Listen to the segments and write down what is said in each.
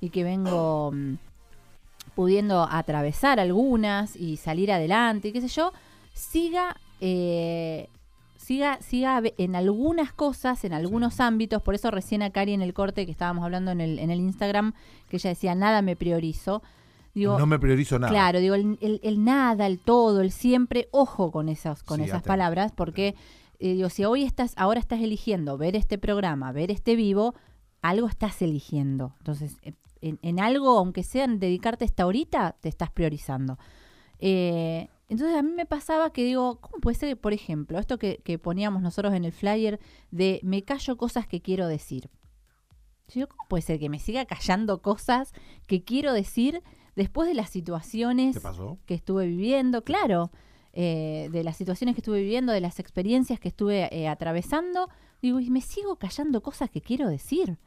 y que vengo mm, pudiendo atravesar algunas y salir adelante, y qué sé yo, siga, eh, siga, siga en algunas cosas, en algunos ámbitos, por eso recién a Cari en el corte que estábamos hablando en el, en el Instagram, que ella decía, nada me priorizo. Digo, no me priorizo nada. Claro, digo, el, el- el nada, el todo, el siempre, ojo con esas, con Sí, esas palabras, porque eh, digo, si hoy estás, ahora estás eligiendo ver este programa, ver este vivo, algo estás eligiendo. Entonces, eh, en, en algo, aunque sea en dedicarte esta horita, te estás priorizando. Eh, entonces a mí me pasaba que digo, ¿cómo puede ser, por ejemplo, esto que, que poníamos nosotros en el flyer de me callo cosas que quiero decir? Yo ¿cómo puede ser que me siga callando cosas que quiero decir después de las situaciones que estuve viviendo? Claro, eh, de las situaciones que estuve viviendo, de las experiencias que estuve eh, atravesando. Digo, y me sigo callando cosas que quiero decir.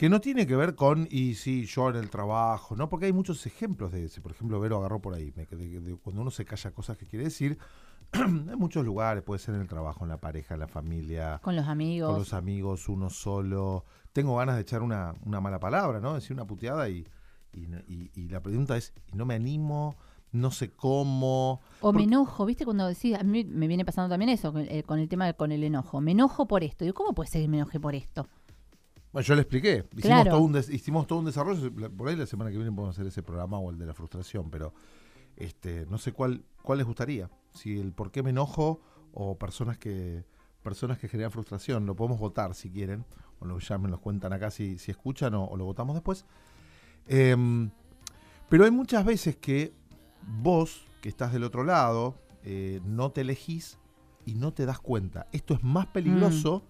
Que no tiene que ver con, y sí, yo en el trabajo, ¿no? Porque hay muchos ejemplos de ese. Por ejemplo, Vero agarró por ahí. me- de- de- cuando uno se calla cosas que quiere decir, en muchos lugares, puede ser en el trabajo, en la pareja, en la familia, Con los amigos. con los amigos, uno solo. Tengo ganas de echar una, una mala palabra, ¿no? Decir una puteada y, y, no- y- y la pregunta es, y no me animo, no sé cómo. O me enojo, ¿viste? Cuando decís, a mí me viene pasando también eso, con, eh, con el tema de- con el enojo. Me enojo por esto. Digo, ¿cómo puede ser que me enoje por esto? Bueno, yo le expliqué. Hicimos, Claro. todo un hicimos todo un desarrollo. Por ahí la semana que viene podemos hacer ese programa o el de la frustración, pero este, no sé cuál, cuál les gustaría. Si el por qué me enojo o personas que personas que generan frustración. Lo podemos votar si quieren. O lo, ya me los cuentan acá si, si escuchan o, o lo votamos después. Em, pero hay muchas veces que vos, que estás del otro lado, eh, no te elegís y no te das cuenta. Esto es más peligroso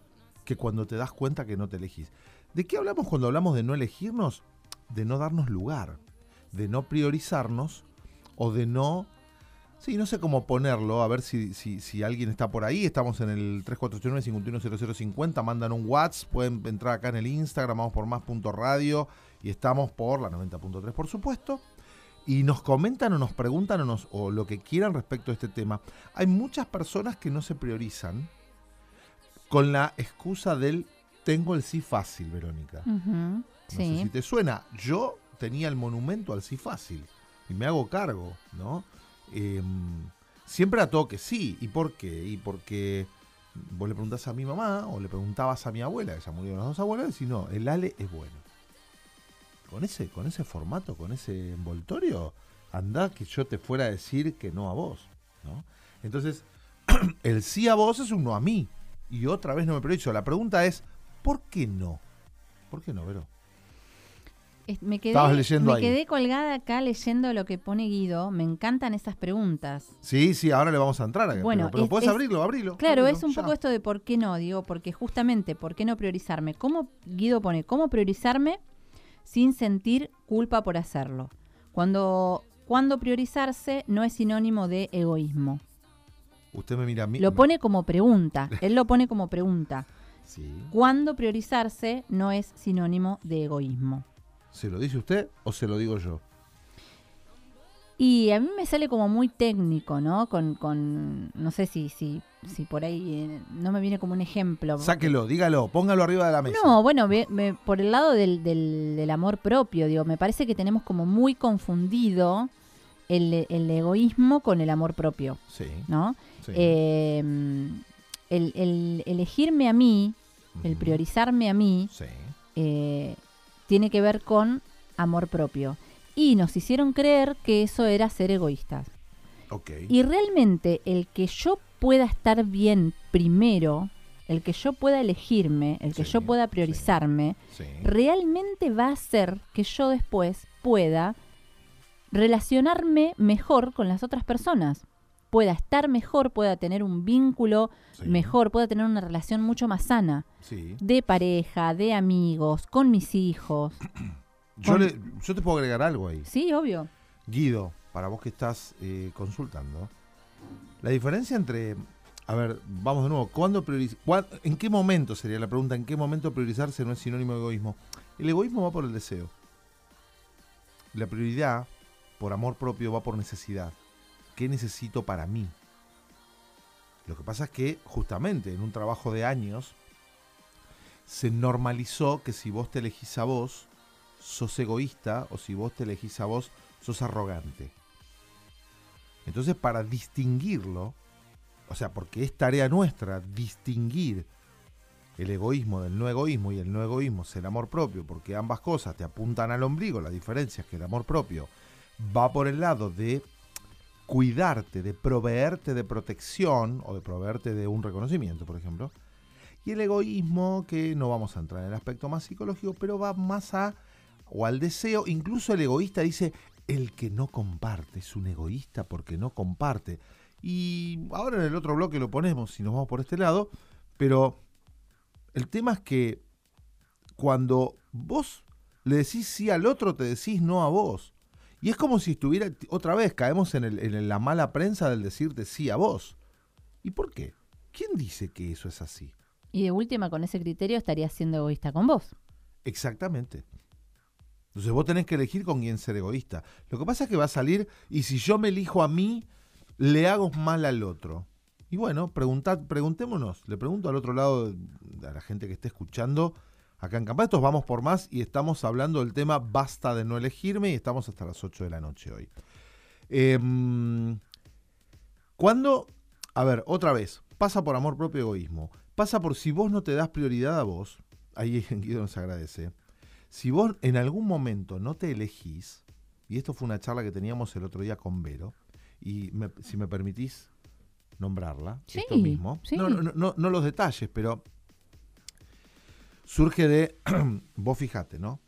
que cuando te das cuenta que no te elegís. ¿De qué hablamos cuando hablamos de no elegirnos? De no darnos lugar, de no priorizarnos o de no... Sí, no sé cómo ponerlo, a ver si, si, si alguien está por ahí. Estamos en el 3489-510050, mandan un WhatsApp, pueden entrar acá en el Instagram, vamos por más.radio y estamos por la 90.3, por supuesto. Y nos comentan o nos preguntan o, nos, o lo que quieran respecto a este tema. Hay muchas personas que no se priorizan con la excusa del tengo el sí fácil, Verónica. No sé si te suena. Yo tenía el monumento al sí fácil y me hago cargo, ¿no? Em, siempre a todo que sí. ¿Y por qué? Y porque vos le preguntás a mi mamá o le preguntabas a mi abuela, que ya murieron las dos abuelas, y no, el Ale es bueno. Con ese, con ese formato, con ese envoltorio, anda que yo te fuera a decir que no a vos, ¿no? Entonces, el sí a vos es un no a mí. Y otra vez no me priorizo. La pregunta es, ¿por qué no? ¿Por qué no, Vero? Me quedé, Estabas leyendo me ahí. quedé colgada acá leyendo lo que pone Guido. Me encantan esas preguntas. Sí, sí, ahora le vamos a entrar acá. Bueno, pero, pero es- podés es- abrirlo, abrilo. Claro, abrilo, es un ya. poco esto de por qué no, digo, porque justamente, ¿por qué no priorizarme? ¿Cómo, Guido pone, cómo priorizarme sin sentir culpa por hacerlo? Cuando, cuando priorizarse no es sinónimo de egoísmo. Usted me mira a mí. Lo pone como pregunta, él lo pone como pregunta. Sí. Cuando priorizarse no es sinónimo de egoísmo. ¿Se lo dice usted o se lo digo yo? Y a mí me sale como muy técnico, ¿no? Con, con no sé si, si, si por ahí eh, no me viene como un ejemplo. Sáquelo, dígalo, póngalo arriba de la mesa. No, bueno, ve- ve- por el lado del, del- del amor propio, digo, me parece que tenemos como muy confundido el, el egoísmo con el amor propio, Sí. ¿no? sí. Eh, el, el elegirme a mí, el priorizarme a mí, Sí. eh, tiene que ver con amor propio. Y nos hicieron creer que eso era ser egoístas. Y realmente el que yo pueda estar bien primero, el que yo pueda elegirme, el que Sí, yo pueda sí. priorizarme, Sí. realmente va a hacer que yo después pueda relacionarme mejor con las otras personas. Pueda estar mejor, pueda tener un vínculo sí, mejor, pueda tener una relación mucho más sana. Sí. De pareja, de amigos, con mis hijos. Yo, Con- le- yo te puedo agregar algo ahí. Sí, obvio. Guido, para vos que estás eh, consultando, la diferencia entre, a ver, vamos de nuevo, ¿cuándo prioriz- cuán- ¿en qué momento sería la pregunta? ¿En qué momento priorizarse no es sinónimo de egoísmo? El egoísmo va por el deseo. La prioridad, por amor propio, va por necesidad. ¿Qué necesito para mí? Lo que pasa es que justamente en un trabajo de años se normalizó que si vos te elegís a vos, sos egoísta o si vos te elegís a vos, sos arrogante. Entonces, para distinguirlo, o sea, porque es tarea nuestra distinguir el egoísmo del no egoísmo y el no egoísmo es el amor propio, porque ambas cosas te apuntan al ombligo, la diferencia es que el amor propio va por el lado de cuidarte, de proveerte de protección o de proveerte de un reconocimiento, por ejemplo, y el egoísmo, que no vamos a entrar en el aspecto más psicológico, pero va más a o al deseo, incluso el egoísta dice, el que no comparte es un egoísta porque no comparte. Y ahora en el otro bloque lo ponemos, si nos vamos por este lado, pero el tema es que cuando vos le decís sí al otro, te decís no a vos. Y es como si estuviera, otra vez, caemos en, en la mala prensa del decirte sí a vos. ¿Y por qué? ¿Quién dice que eso es así? Y de última, con ese criterio estarías siendo egoísta con vos. Exactamente. Entonces vos tenés que elegir con quién ser egoísta. Lo que pasa es que va a salir, y si yo me elijo a mí, le hago mal al otro. Y bueno, preguntad, preguntémonos, le pregunto al otro lado, a la gente que esté escuchando, acá en Campatos vamos por más y estamos hablando del tema basta de no elegirme y estamos hasta las 8 de la noche hoy. Eh, cuando, a ver, otra vez, pasa por amor propio egoísmo, pasa por si vos no te das prioridad a vos, ahí Guido nos agradece, si vos en algún momento no te elegís, y esto fue una charla que teníamos el otro día con Vero, y si me permitís nombrarla, esto mismo, no, no, no, los detalles, pero surge de, vos fijate, ¿no?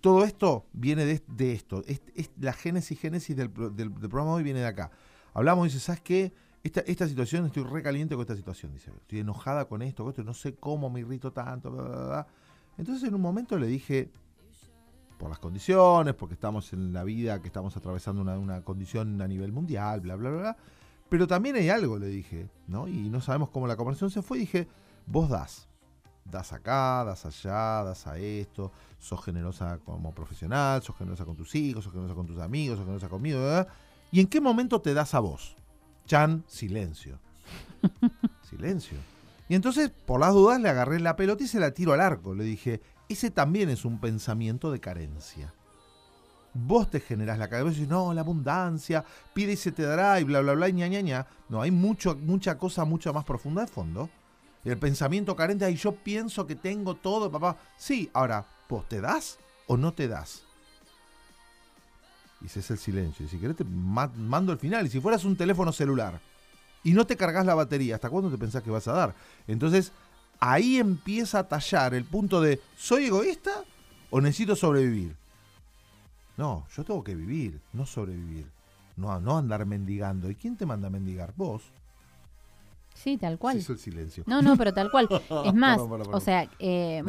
Todo esto viene de, esto, es, la génesis, génesis del, programa hoy viene de acá. Hablamos dice, ¿sabes qué? Esta, esta situación, estoy recaliente con esta situación, dice, estoy enojada con esto, con esto, no sé cómo me irrito tanto, Entonces en un momento le dije, por las condiciones, porque estamos en la vida, que estamos atravesando una, condición a nivel mundial, bla, bla, bla, Pero también hay algo, le dije, ¿no? Y no sabemos cómo la conversación se fue. Dije, vos das. Das acá, das allá, das a esto. Sos generosa como profesional, sos generosa con tus hijos, sos generosa con tus amigos, sos generosa conmigo, ¿verdad? ¿Y en qué momento te das a vos? Chan, silencio. silencio. Y entonces, por las dudas, le agarré la pelota y se la tiro al arco. Le dije, ese también es un pensamiento de carencia. Vos te generás la cabeza y dices, no, la abundancia, pide y se te dará y bla, bla, bla, y ña, ña, ña. No, hay mucho, mucha cosa mucho más profunda de fondo. El pensamiento carente, ahí yo pienso que tengo todo, papá. Sí, ahora, ¿vos te das o no te das? Y ese es el silencio. Y si querés te mando el final. Y si fueras un teléfono celular y no te cargas la batería, ¿hasta cuándo te pensás que vas a dar? Entonces, ahí empieza a tallar el punto de, ¿soy egoísta o necesito sobrevivir? No, yo tengo que vivir, no sobrevivir. No, no andar mendigando. ¿Y quién te manda a mendigar? Vos. Sí, tal cual. hizo el silencio. No, no, pero tal cual. Es más, o sea, eh,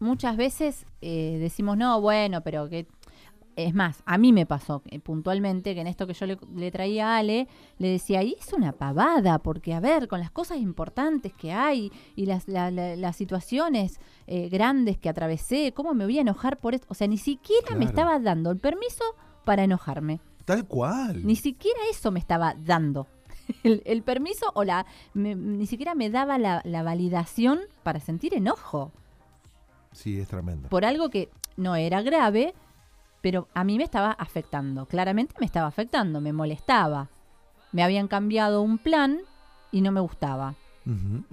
muchas veces eh, decimos, no, bueno, pero que es más, a mí me pasó eh, puntualmente que en esto que yo le, traía a Ale, le decía, y es una pavada, porque a ver, con las cosas importantes que hay y las, las situaciones eh, grandes que atravesé, ¿cómo me voy a enojar por esto? O sea, ni siquiera me estaba dando el permiso para enojarme. Tal cual. Ni siquiera eso me estaba dando. El, permiso o la... ni siquiera me daba la, la validación para sentir enojo. Sí, es tremendo. Por algo que no era grave, pero a mí me estaba afectando, claramente me estaba afectando, me molestaba. Me habían cambiado un plan y no me gustaba.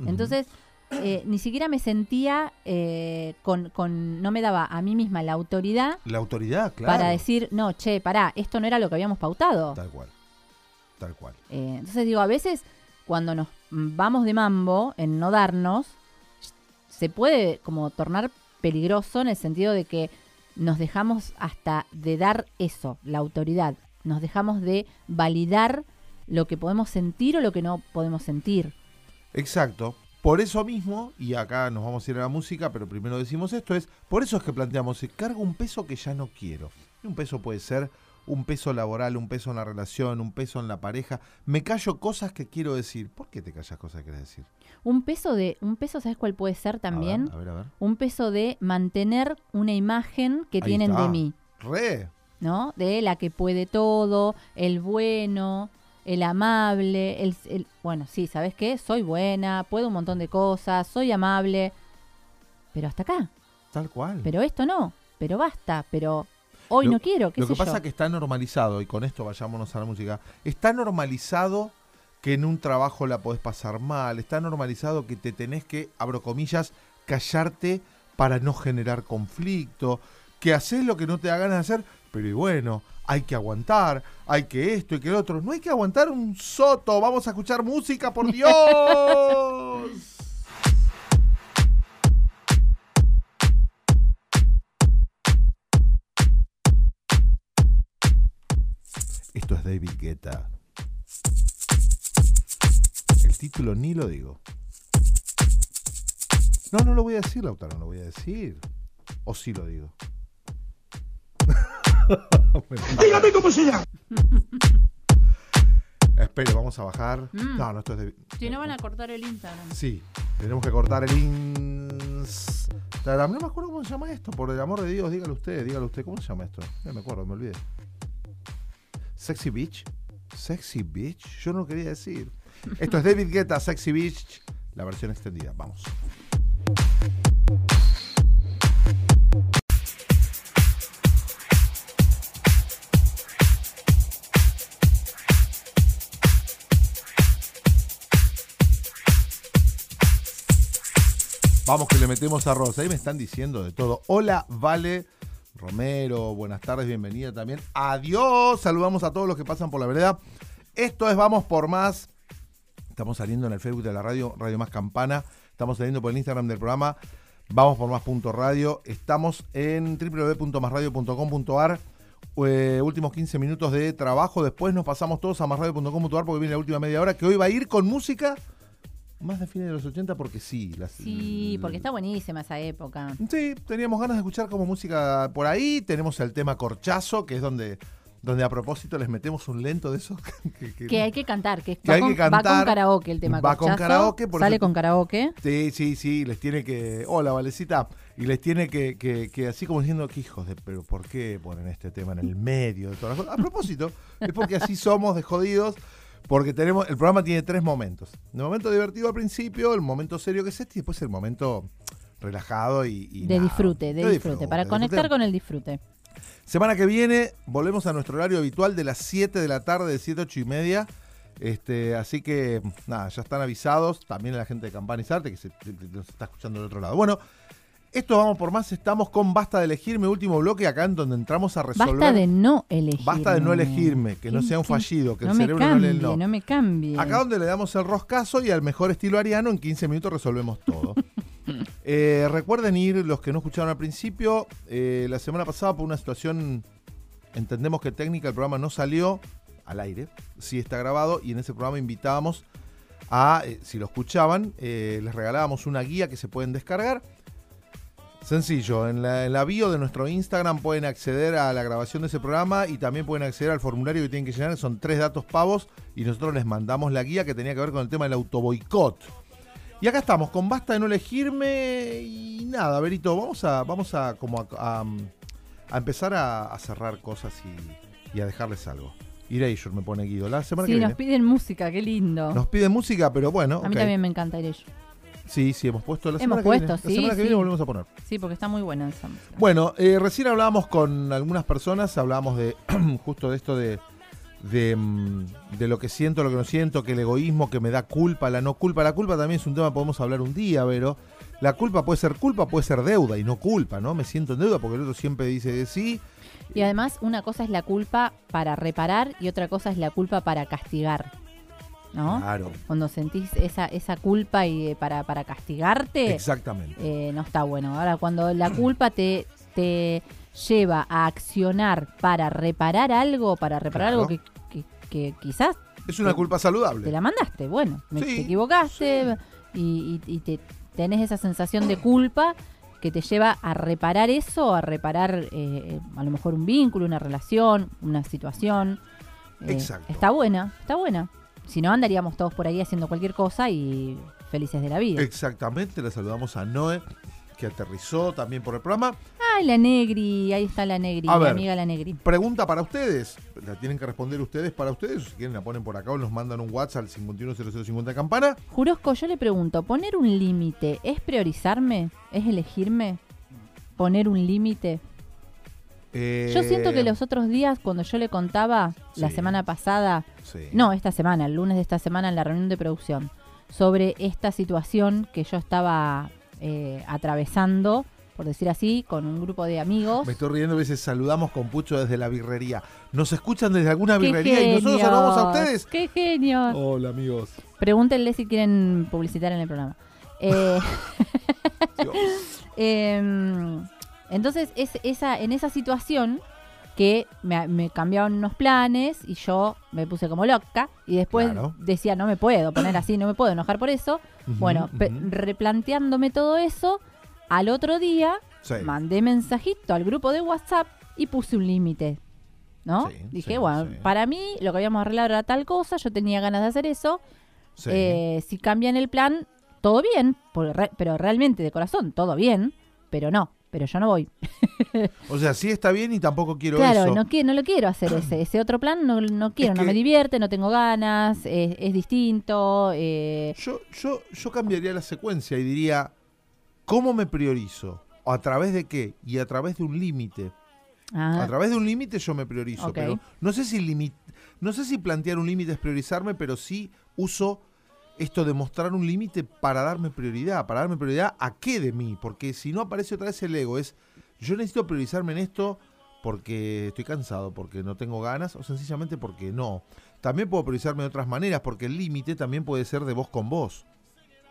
Entonces, eh, ni siquiera me sentía eh, con, con, no me daba a mí misma la autoridad. La autoridad, claro. Para decir, no, che, pará, esto no era lo que habíamos pautado. Tal cual. Tal cual. Eh, entonces digo, a veces cuando nos vamos de mambo en no darnos, se puede como tornar peligroso en el sentido de que nos dejamos hasta de dar eso, la autoridad, nos dejamos de validar lo que podemos sentir o lo que no podemos sentir. Exacto. Por eso mismo, y acá nos vamos a ir a la música, pero primero decimos esto, es por eso es que planteamos, cargo un peso que ya no quiero. Y un peso puede ser un peso laboral, un peso en la relación, un peso en la pareja. Me callo cosas que quiero decir. ¿Por qué te callas cosas que quieres decir? Un peso de, un peso, ¿sabes cuál puede ser también? A ver, a ver, Un peso de mantener una imagen que tienen de mí. Re. ¿No? De la que puede todo, el bueno, el amable, el, el bueno, sí, ¿sabes qué? Soy buena, puedo un montón de cosas, soy amable. Pero hasta acá. Tal cual. Pero esto no, pero basta, pero Hoy Lo- no quiero, qué Lo que pasa yo. es que está normalizado, y con esto vayámonos a la música, está normalizado que en un trabajo la podés pasar mal, está normalizado que te tenés que, abro comillas, callarte para no generar conflicto, que haces lo que no te da ganas de hacer, pero y bueno, hay que aguantar, hay que esto y que lo otro, no hay que aguantar un soto, vamos a escuchar música, por Dios. David Guetta. El título ni lo digo. No, no lo voy a decir, Lautaro, no lo voy a decir. O sí lo digo. Dígame cómo se llama. Espere, vamos a bajar. Mm. No, no, esto es de... Si no van a cortar el Instagram. Sí, tenemos que cortar el Instagram. No me acuerdo cómo se llama esto. Por el amor de Dios, dígalo usted, dígalo usted. ¿Cómo se llama esto? No me acuerdo, me olvidé. Sexy Beach. Sexy Beach. Yo no quería decir. Esto es David Guetta, Sexy Beach. La versión extendida. Vamos. Vamos que le metemos arroz. Ahí me están diciendo de todo. Hola, Vale Romero. Buenas tardes, bienvenida también. Adiós. Saludamos a todos los que pasan por la vereda. Esto es Vamos por Más. Estamos saliendo en el Facebook de la radio, Radio Más Campana. Estamos saliendo por el Instagram del programa. Vamos por más.radio. Estamos en www.masradio.com.ar. Eh, últimos 15 minutos de trabajo. Después nos pasamos todos a masradio.com.ar porque viene la última media hora que hoy va a ir con música más de fines de los 80 porque sí. Las, Sí, porque está buenísima esa época. Sí, teníamos ganas de escuchar como música por ahí. Tenemos el tema Corchazo, que es donde, donde a propósito les metemos un lento de esos. que- que- Que hay que cantar, que, Que va, hay con, que va cantar. con karaoke el tema. Va con karaoke, por Sale eso- con karaoke. Sí, sí, sí, les tiene que. Hola, Valecita. Y les tiene que, que, que así como diciendo que hijos de. Pero ¿por qué ponen este tema en el medio de todas las cosas? A propósito, es porque así somos de jodidos. Porque tenemos. El programa tiene tres momentos. El momento divertido al principio, el momento serio que es este, y después el momento relajado y. y De nada, disfrute, de disfrute. Para de conectar disfrute. con el disfrute. Semana que viene volvemos a nuestro horario habitual de las 7 de la tarde, de 7 8 y media. Este, así que nada, ya están avisados. También la gente de Campanizarte que se, nos está escuchando del otro lado. Bueno, esto vamos por más. Estamos con Basta de elegirme, último bloque acá en donde entramos a resolver. Basta de no elegir. Basta de no elegirme, que no sea un fallido, que no el cerebro no cambie, lee el no. no me cambie. Acá donde le damos el roscazo y al mejor estilo ariano, en 15 minutos resolvemos todo. Eh, recuerden ir, los que no escucharon al principio, eh, la semana pasada por una situación, entendemos que técnica, el programa no salió al aire, sí está grabado, y en ese programa invitábamos a, eh, si lo escuchaban, les regalábamos una guía que se pueden descargar. Sencillo, en la, en la bio de nuestro Instagram pueden acceder a la grabación de ese programa y también pueden acceder al formulario que tienen que llenar, son tres datos pavos y nosotros les mandamos la guía que tenía que ver con el tema del autoboicot. Y acá estamos, con basta de no elegirme y nada, Berito, vamos a, vamos a como a, a- a empezar a, a cerrar cosas y, y a dejarles algo. Erasure me pone Guido. La semana Sí, que nos piden música, qué lindo. Nos piden música, pero bueno. A mí también me encanta ellos. Sí, sí, hemos puesto la Hemos semana que puesto, viene. sí, La semana que sí. viene volvemos a poner. Sí, porque está muy buena esa música. Bueno, eh, recién hablábamos con algunas personas, hablábamos de justo de esto de, de, mm, de lo que siento, lo que no siento, que el egoísmo, que me da culpa, la no culpa. La culpa también es un tema que podemos hablar un día, pero la culpa puede ser culpa, puede ser deuda y no culpa, ¿no? Me siento en deuda porque el otro siempre dice de sí. Y además, una cosa es la culpa para reparar y otra cosa es la culpa para castigar. ¿No? Claro, Cuando sentís esa, esa culpa y eh, para, para castigarte, exactamente. eh, no está bueno. Ahora, cuando la culpa te, te lleva a accionar para reparar algo, para reparar Claro. algo que, que- que quizás Es una culpa saludable. te la mandaste, bueno, me- Sí, te equivocaste y, y- y te tenés esa sensación de culpa que te lleva a reparar eso, a reparar eh, a lo mejor un vínculo, una relación, una situación. Eh, Exacto. Está buena, está buena. Si no, andaríamos todos por ahí haciendo cualquier cosa y felices de la vida. Exactamente, le saludamos a Noé, que aterrizó también por el programa. Ay, la Negri, ahí está la Negri, A mi ver. amiga la Negri. Pregunta para ustedes. La tienen que responder ustedes para ustedes. O si quieren la ponen por acá o nos mandan un WhatsApp al 510050 campana. Jurosco, yo le pregunto, ¿poner un límite es priorizarme? ¿Es elegirme? ¿Poner un límite? Yo siento que Eh, los otros días, cuando yo le contaba la semana pasada, sí. no, esta semana, el lunes de esta semana en la reunión de producción, sobre esta situación que yo estaba eh, atravesando, por decir así, con un grupo de amigos. Me estoy riendo, a veces saludamos con Pucho desde la birrería. ¿Nos escuchan desde alguna ¡Qué birrería y nosotros saludamos a ustedes? ¡Qué genios! Hola, amigos. Pregúntenle si quieren publicitar en el programa. Eh, Em, entonces, es, esa, en esa situación que me, me cambiaron unos planes y yo me puse como loca y después Claro. decía, no me puedo poner así, no me puedo enojar por eso. Bueno, replanteándome todo eso, al otro día Sí. mandé mensajito al grupo de WhatsApp y puse un límite. ¿No? Sí, Dije, sí, bueno, para mí lo que habíamos arreglado era tal cosa, yo tenía ganas de hacer eso, eh, si cambian el plan, todo bien, re- pero realmente de corazón, todo bien, pero no, pero yo no voy. o sea, sí está bien y tampoco quiero claro, eso. no, qui- no lo quiero hacer ese, ese otro plan, no, no quiero, no me divierte, no tengo ganas, es, es distinto. eh, Yo, yo, yo cambiaría la secuencia y diría, ¿cómo me priorizo? ¿A través de qué? Y a través de un límite. ah, A través de un límite yo me priorizo, pero no sé si no sé si plantear un límite es priorizarme, pero sí uso esto de mostrar un límite para darme prioridad, para darme prioridad a qué de mí, porque si no aparece otra vez el ego, es yo necesito priorizarme en esto porque estoy cansado, porque no tengo ganas o sencillamente porque no. También puedo priorizarme de otras maneras, porque el límite también puede ser de vos con vos.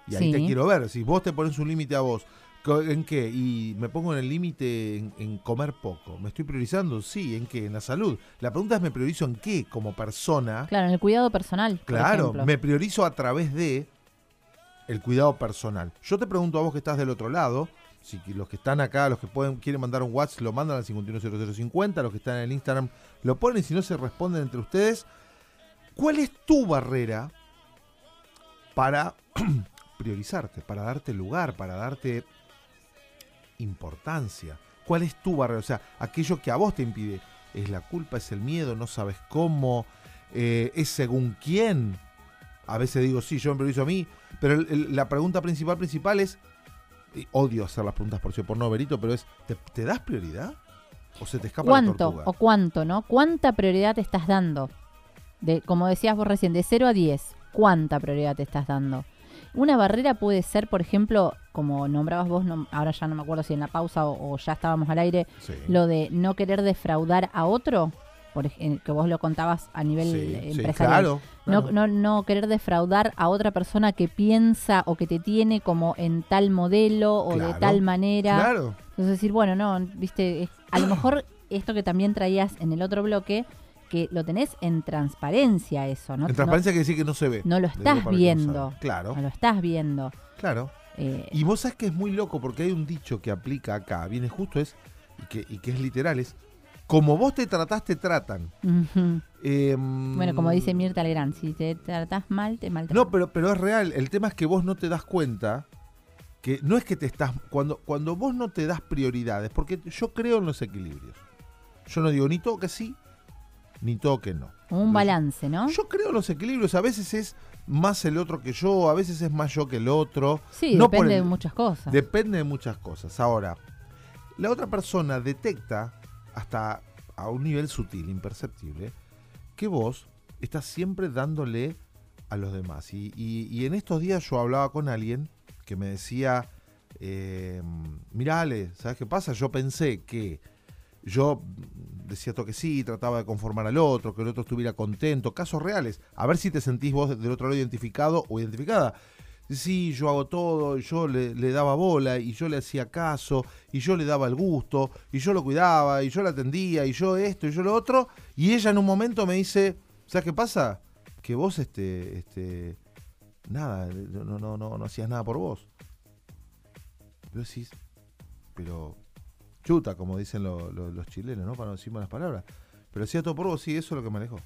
Y ahí te quiero ver, si vos te pones un límite a vos, ¿En qué? Y me pongo en el límite en, en comer poco. ¿Me estoy priorizando? Sí, ¿en qué? En la salud. La pregunta es, ¿me priorizo en qué como persona? claro, en el cuidado personal. Claro, me priorizo a través de el cuidado personal. Yo te pregunto a vos que estás del otro lado, si los que están acá, los que pueden quieren mandar un WhatsApp, lo mandan al 510050, los que están en el Instagram lo ponen y si no se responden entre ustedes, ¿cuál es tu barrera para priorizarte, para darte lugar, para darte importancia? ¿Cuál es tu barrera? O sea, aquello que a vos te impide. ¿Es la culpa? ¿Es el miedo? ¿No sabes cómo? Eh, ¿Es según quién? A veces digo, sí, yo me priorizo a mí, pero el- el- la pregunta principal, principal es, y odio hacer las preguntas por sí por no, Berito, pero es, ¿te, te das prioridad? ¿O se te escapa la ¿Cuánto tortuga? o cuánto, no? ¿Cuánta prioridad te estás dando? De, como decías vos recién, de 0 a 10, ¿cuánta prioridad te estás dando? Una barrera puede ser, por ejemplo, como nombrabas vos, no- ahora ya no me acuerdo si en la pausa o, o ya estábamos al aire, Sí. lo de no querer defraudar a otro, por ej- que vos lo contabas a nivel Sí, eh, sí, empresarial. claro, No, no, no querer defraudar a otra persona que piensa o que te tiene como en tal modelo o de tal manera. Claro. Entonces decir, bueno, no, viste, a lo mejor esto que también traías en el otro bloque, que lo tenés en transparencia eso, ¿no? en transparencia quiere decir que no se ve. No, no lo estás no viendo. Claro, No lo estás viendo. claro. Eh, Y vos sabés que es muy loco porque hay un dicho que aplica acá, viene justo es, y que, y que es literal, es, como vos te tratás, te tratan. Em, Bueno, como dice Mirta Legrand, si te tratás mal, te maltratas. No, pero, pero es real. El tema es que vos no te das cuenta que no es que te estás. Cuando, cuando vos no te das prioridades, porque yo creo en los equilibrios. Yo no digo ni todo que sí, ni todo que no. Un balance, ¿no? Yo creo los equilibrios. A veces es más el otro que yo, a veces es más yo que el otro. sí, no depende el- de muchas cosas. Depende de muchas cosas. Ahora, la otra persona detecta hasta a un nivel sutil, imperceptible, que vos estás siempre dándole a los demás. Y, y- y en estos días yo hablaba con alguien que me decía, eh, mirá Ale, ¿sabes qué pasa? Yo pensé que yo decía todo que sí, trataba de conformar al otro, que el otro estuviera contento, casos reales. A ver si te sentís vos del otro lado identificado o identificada. Sí, yo hago todo, yo le, le daba bola, y yo le hacía caso, y yo le daba el gusto, y yo lo cuidaba, y yo la atendía, y yo esto, y yo lo otro. Y ella en un momento me dice, ¿sabes qué pasa? Que vos, este, este, nada, no, no, no, no, hacías nada por vos. Vos decís, pero chuta, como dicen lo- lo- los chilenos, ¿no? Para no decir malas palabras. Pero hacía todo por vos, sí, eso es lo que cago.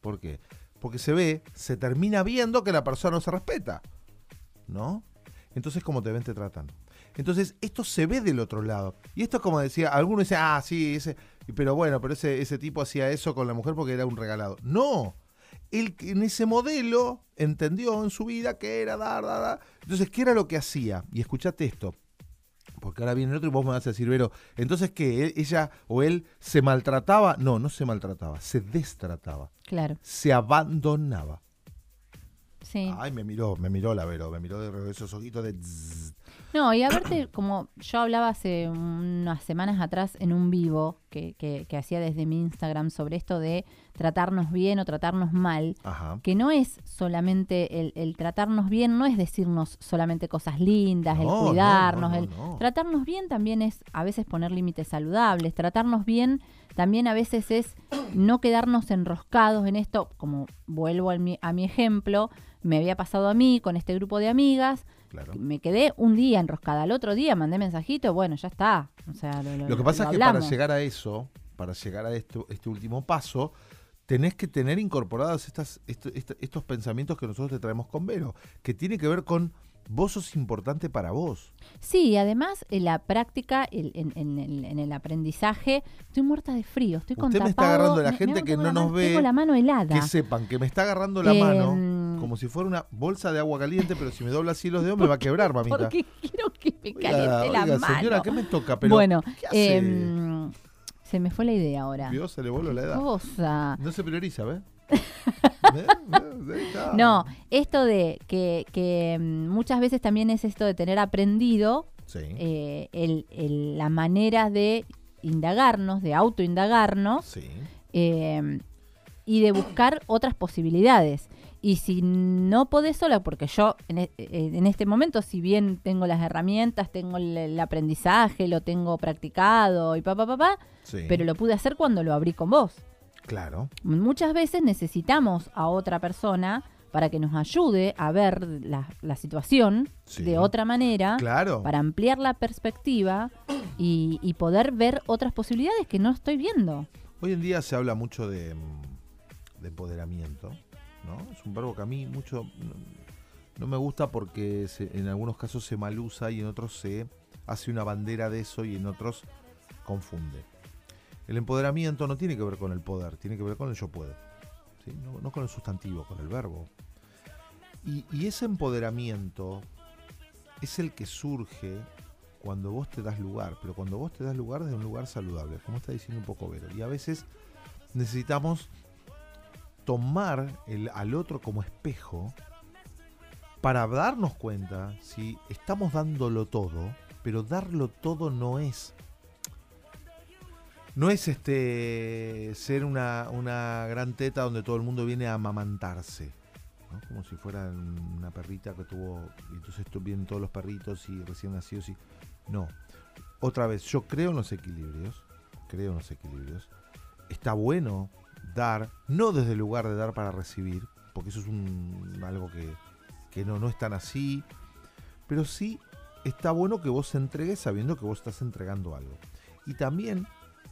¿Por qué? Porque se ve, se termina viendo que la persona no se respeta. ¿No? Entonces, como te ven, te tratan. Entonces, esto se ve del otro lado. Y esto es como decía, algunos dicen, ah, sí, ese, pero bueno, pero ese, tipo hacía eso con la mujer porque era un regalado. No. Él en ese modelo entendió en su vida que era dar, dar, dar. Entonces, ¿qué era lo que hacía? Y escuchate esto. Porque ahora viene el otro y vos me vas a decir, Vero, entonces qué, ¿E- ella o él se maltrataba? No, no se maltrataba, se destrataba, Claro, se abandonaba. sí. Ay, me miró, me miró la Vero, me miró de esos ojitos de... zzz. No, y aparte, como yo hablaba hace unas semanas atrás en un vivo que, que, que hacía desde mi Instagram sobre esto de tratarnos bien o tratarnos mal, Ajá. que no es solamente el, el tratarnos bien, no es decirnos solamente cosas lindas, No, el no, cuidarnos, no, no, el no. tratarnos bien también es a veces poner límites saludables, tratarnos bien también a veces es no quedarnos enroscados en esto, como vuelvo a mi, a mi ejemplo, me había pasado a mí con este grupo de amigas, Claro. me quedé un día enroscada, al otro día mandé mensajito, bueno, ya está. O sea, lo, Lo que pasa lo es que para llegar a eso, para llegar a esto, este último paso, tenés que tener incorporados estas, esto- esto- estos pensamientos que nosotros te traemos con Vero, que tiene que ver con vos sos importante para vos. Sí, además en la práctica, el- en, en el, en el aprendizaje, estoy muerta de frío, estoy con Usted me está agarrando la me- gente me- que no nos mano- ve, Tengo la mano helada. Que sepan que me está agarrando la Em, mano como si fuera una bolsa de agua caliente, pero si me dobla así los dedos me va a quebrar, mamita. Porque quiero que me Oiga, caliente la oiga, mano. señora, ¿qué me toca? Pero, bueno, ¿qué hace? em, se me fue la idea ahora. Vio, se le voló la edad. Cosa. No se prioriza, ¿ves? No, esto de que, que mm, muchas veces también es esto de tener aprendido Sí. eh, el, el- la manera de indagarnos, de autoindagarnos sí. eh, y de buscar otras posibilidades. Y si no podés sola, porque yo en, e- eh, en este momento, si bien tengo las herramientas, tengo el, el aprendizaje, lo tengo practicado y papá, papá, sí. pero lo pude hacer cuando lo abrí con vos. Claro. Muchas veces necesitamos a otra persona para que nos ayude a ver la, la situación Sí. de otra manera, Claro. para ampliar la perspectiva y, y poder ver otras posibilidades que no estoy viendo. Hoy en día se habla mucho de, mm, de empoderamiento, ¿no? Es un verbo que a mí mucho no, me gusta porque en algunos casos se malusa y en otros se hace una bandera de eso y en otros confunde. El empoderamiento no tiene que ver con el poder, tiene que ver con el yo puedo, no, con el sustantivo, con el verbo. Y, y ese empoderamiento es el que surge cuando vos te das lugar, pero cuando vos te das lugar desde un lugar saludable, como está diciendo un poco Vero. Y a veces necesitamos tomar el, al otro como espejo para darnos cuenta si estamos dándolo todo, pero darlo todo no es. No es este ser una, una gran teta donde todo el mundo viene a amamantarse. Como si fuera una perrita que tuvo. Y entonces vienen todos los perritos y recién nacidos y. No. Otra vez, yo creo en los equilibrios. Creo en los equilibrios. Está bueno dar, no desde el lugar de dar para recibir, porque eso es un, algo que, que no, no es tan así. Pero sí está bueno que vos entregues sabiendo que vos estás entregando algo. Y también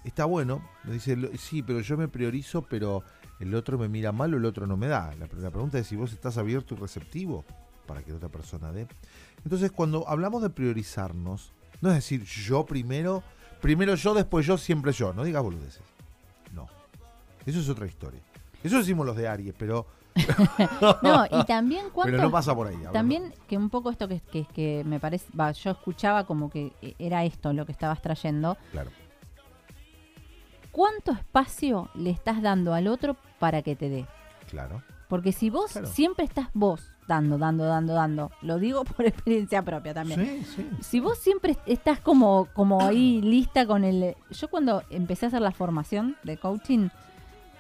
está bueno, me dice, sí, pero yo me priorizo, pero el otro me mira mal o el otro no me da. La, la pregunta es si vos estás abierto y receptivo para que la otra persona dé. Entonces, cuando hablamos de priorizarnos, no es decir yo primero, primero yo, después yo, siempre yo. No digas boludeces. Eso es otra historia. Eso decimos los de Aries, pero, No, y también cuánto... pero no pasa por ahí. También que un poco esto que, que, que me parece, va, yo escuchaba como que eh, era esto lo que estabas trayendo. Claro. ¿Cuánto espacio le estás dando al otro para que te dé? Claro. Porque si vos Claro. siempre estás vos dando, dando, dando, dando, lo digo por experiencia propia también. Sí, sí. Si vos siempre estás como, como ahí lista con el... Yo cuando empecé a hacer la formación de coaching,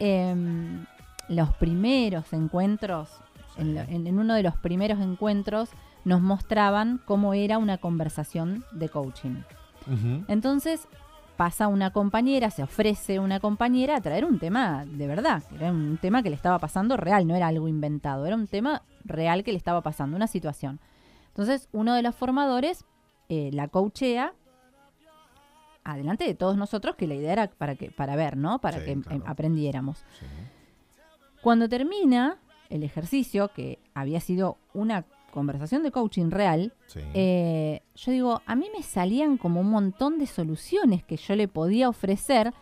em, los primeros encuentros, en, lo- en- en uno de los primeros encuentros, nos mostraban cómo era una conversación de coaching. Entonces pasa una compañera, se ofrece una compañera a traer un tema de verdad, que era un tema que le estaba pasando real, no era algo inventado, era un tema real que le estaba pasando, una situación. Entonces uno de los formadores eh, la coachea adelante de todos nosotros, que la idea era para, que, para ver, ¿no? Para Sí, que em, claro. aprendiéramos. Sí. Cuando termina el ejercicio, que había sido una conversación de coaching real, Sí. eh, yo digo, a mí me salían como un montón de soluciones que yo le podía ofrecer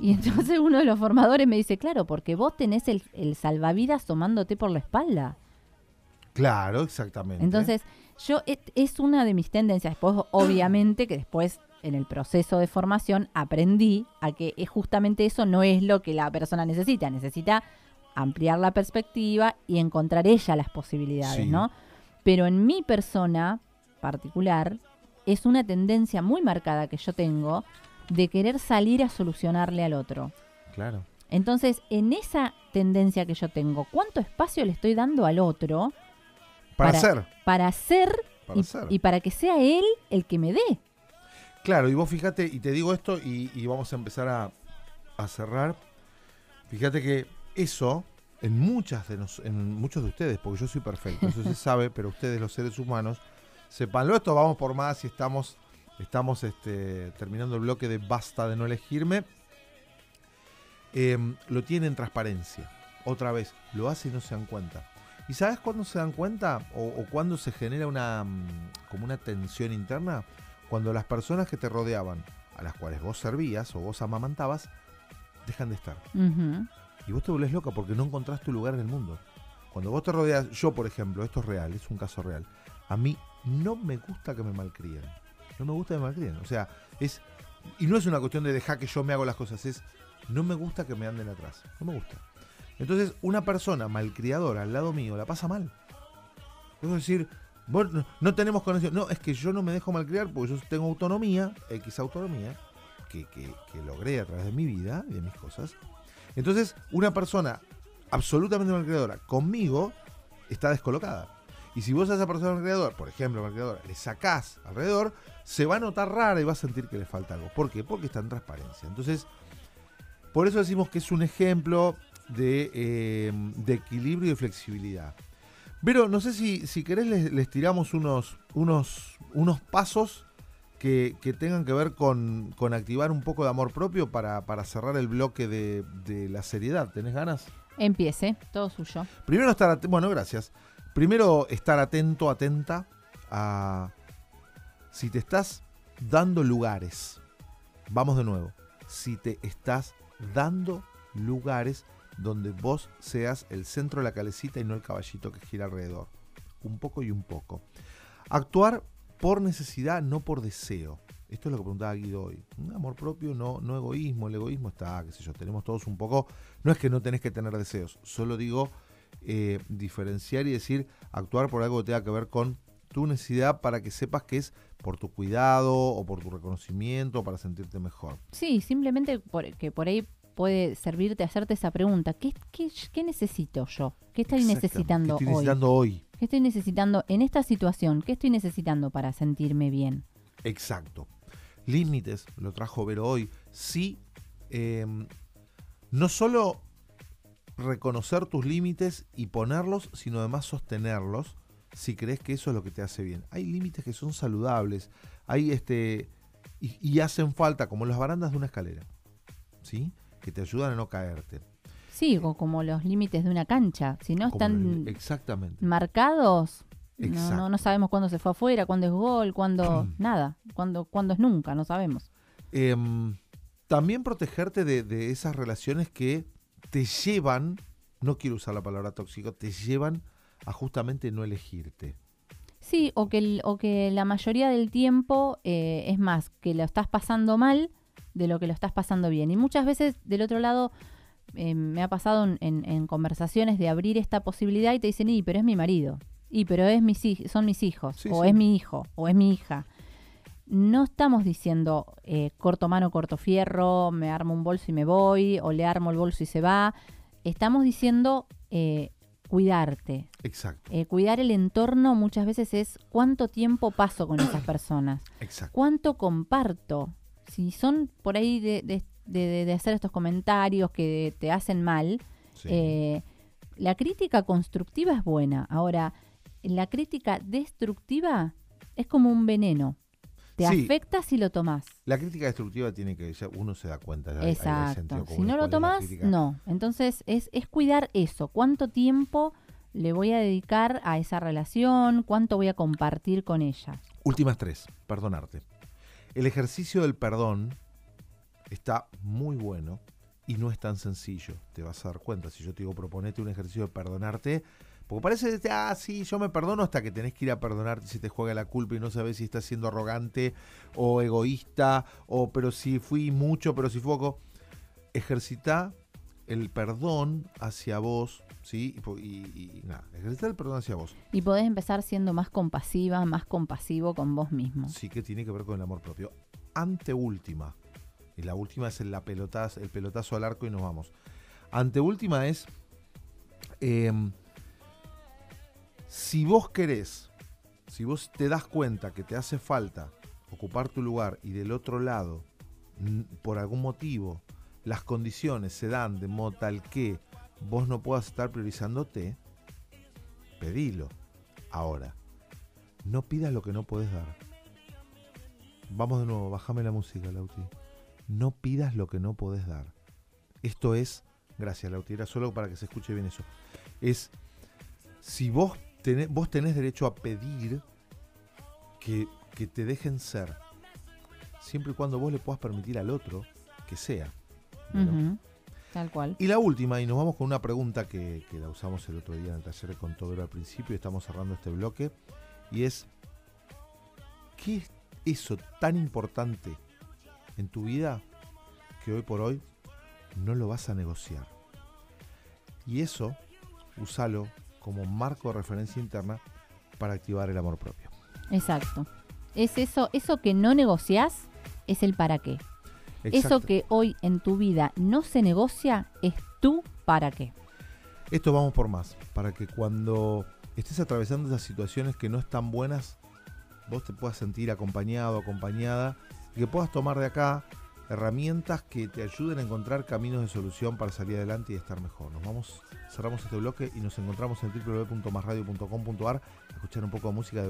y entonces uno de los formadores me dice, claro, porque vos tenés el, el salvavidas tomándote por la espalda. Claro, exactamente. Entonces, Yo es, es una de mis tendencias. Después, obviamente, que después en el proceso de formación aprendí a que es justamente eso no es lo que la persona necesita. Necesita ampliar la perspectiva y encontrar ella las posibilidades, Sí. ¿no? Pero en mi persona particular es una tendencia muy marcada que yo tengo de querer salir a solucionarle al otro. Claro. Entonces, en esa tendencia que yo tengo, ¿cuánto espacio le estoy dando al otro Para, hacer. para hacer Para y, hacer. y para que sea él el que me dé? Claro, y vos fíjate, y te digo esto y, y vamos a empezar a, a cerrar. Fíjate que eso, en muchas de nos- en muchos de ustedes, porque yo soy perfecto, eso se sabe, pero ustedes, los seres humanos, sepanlo esto, vamos por más y estamos, estamos este, terminando el bloque de basta de no elegirme. Em, lo tienen en transparencia. Otra vez, lo hacen y no se dan cuenta. ¿Y sabes cuándo se dan cuenta? O, o cuándo se genera una mm, como una tensión interna? Cuando las personas que te rodeaban, a las cuales vos servías o vos amamantabas, dejan de estar. Y vos te volvés loca porque no encontrás tu lugar en el mundo. Cuando vos te rodeas, yo por ejemplo, esto es real, es un caso real. A mí no me gusta que me malcríen. No me gusta que me malcríen. O sea, es. Y no es una cuestión de dejar que yo me hago las cosas, es. No me gusta que me anden atrás. No me gusta. Entonces, una persona malcriadora al lado mío la pasa mal. Es decir, no, tenemos conexión. No, es que yo no me dejo malcriar porque yo tengo autonomía, X autonomía, que, que- que logré a través de mi vida y de mis cosas. Entonces, una persona absolutamente malcriadora conmigo está descolocada. Y si vos a esa persona malcriadora, por ejemplo, malcriadora, le sacás alrededor, se va a notar rara y va a sentir que le falta algo. ¿Por qué? Porque está en transparencia. Entonces, por eso decimos que es un ejemplo de, eh, de equilibrio y de flexibilidad. Pero no sé si, si querés les, les tiramos unos, unos, unos pasos que, que tengan que ver con, con activar un poco de amor propio para, para cerrar el bloque de, de la seriedad. ¿Tenés ganas? Empiece, todo suyo. Primero estar atento, bueno, gracias. Primero estar atento, atenta a si te estás dando lugares. Vamos de nuevo. Si te estás dando lugares donde vos seas el centro de la calecita y no el caballito que gira alrededor. Un poco y un poco. Actuar por necesidad, no por deseo. Esto es lo que preguntaba Guido hoy. Un amor propio, no, no egoísmo. El egoísmo está, qué sé yo, tenemos todos un poco. No es que no tenés que tener deseos, solo digo eh, diferenciar y decir actuar por algo que tenga que ver con tu necesidad para que sepas que es por tu cuidado o por tu reconocimiento para sentirte mejor. Sí, simplemente que por ahí puede servirte hacerte esa pregunta. ¿Qué, qué, qué necesito yo? ¿Qué estoy necesitando ¿Qué estoy hoy? necesitando hoy? ¿Qué estoy necesitando en esta situación? ¿Qué estoy necesitando para sentirme bien? Exacto. Límites, lo trajo Vero hoy. Sí, eh, no solo reconocer tus límites y ponerlos, sino además sostenerlos si crees que eso es lo que te hace bien. Hay límites que son saludables, hay este y, y hacen falta, como las barandas de una escalera, ¿sí? Que te ayudan a no caerte. Sí, o como los límites de una cancha. Si no están exactamente. marcados, no, Exacto. no, no sabemos cuándo se fue afuera, cuándo es gol, cuándo nada, cuándo, cuándo es nunca, no sabemos. Em, también protegerte de, de esas relaciones que te llevan, no quiero usar la palabra tóxico, te llevan a justamente no elegirte. Sí, o que, el- o que la mayoría del tiempo eh, es más que lo estás pasando mal de lo que lo estás pasando bien. Y muchas veces del otro lado eh, me ha pasado en, en- en conversaciones de abrir esta posibilidad y te dicen, y pero es mi marido, y pero es mis son mis hijos, Sí, o sí. es mi hijo, o es mi hija. No estamos diciendo eh, corto mano, corto fierro, me armo un bolso y me voy, o le armo el bolso y se va. Estamos diciendo eh, cuidarte, Exacto, eh, cuidar el entorno muchas veces es cuánto tiempo paso con esas personas, exacto. cuánto comparto. Si son por ahí de, de- de- de hacer estos comentarios que te hacen mal, Sí. eh, la crítica constructiva es buena. Ahora, la crítica destructiva es como un veneno. Te Sí. afecta si lo tomás. La crítica destructiva tiene que, ya uno se da cuenta. ya hay- hay Exacto. sentido Si no lo tomás, no. Entonces es, es cuidar eso. ¿Cuánto tiempo le voy a dedicar a esa relación? ¿Cuánto voy a compartir con ella? Últimas tres, perdonarte. El ejercicio del perdón está muy bueno y no es tan sencillo. Te vas a dar cuenta. Si yo te digo proponete un ejercicio de perdonarte, Porque parece, ah, sí, yo me perdono hasta que tenés que ir a perdonarte si te juega la culpa y no sabes si estás siendo arrogante o egoísta, o pero si fui mucho, pero si fui poco. Ejercita el perdón hacia vos, ¿sí? Y, y, y nada, ejercita el perdón hacia vos. Y podés empezar siendo más compasiva, más compasivo con vos mismo. Sí, que tiene que ver con el amor propio. Anteúltima, y la última es el, la pelotazo, el pelotazo al arco y nos vamos. Anteúltima es, eh, si vos querés, si vos te das cuenta que te hace falta ocupar tu lugar y del otro lado, por algún motivo, las condiciones se dan de modo tal que vos no puedas estar priorizándote, pedilo. Ahora, no pidas lo que no podés dar. Vamos de nuevo, bájame la música, Lauti. No pidas lo que no podés dar. Esto es, gracias, Lauti, era solo para que se escuche bien eso. Es, si vos tenés, vos tenés derecho a pedir que, que te dejen ser, siempre y cuando vos le puedas permitir al otro que sea. Tal cual. Y la última, y nos vamos con una pregunta que, que la usamos el otro día en el taller con todo al principio y estamos cerrando este bloque, y es, ¿qué es eso tan importante en tu vida que hoy por hoy no lo vas a negociar? Y eso, usalo como marco de referencia interna para activar el amor propio. Exacto. Es eso, eso que no negociás es el para qué. Eso que hoy en tu vida no se negocia es tu para qué. Esto vamos por más, para que cuando estés atravesando esas situaciones que no están buenas, vos te puedas sentir acompañado, acompañada, y que puedas tomar de acá herramientas que te ayuden a encontrar caminos de solución para salir adelante y estar mejor. Nos vamos, cerramos este bloque y nos encontramos en www.masradio.com.ar a escuchar un poco de música de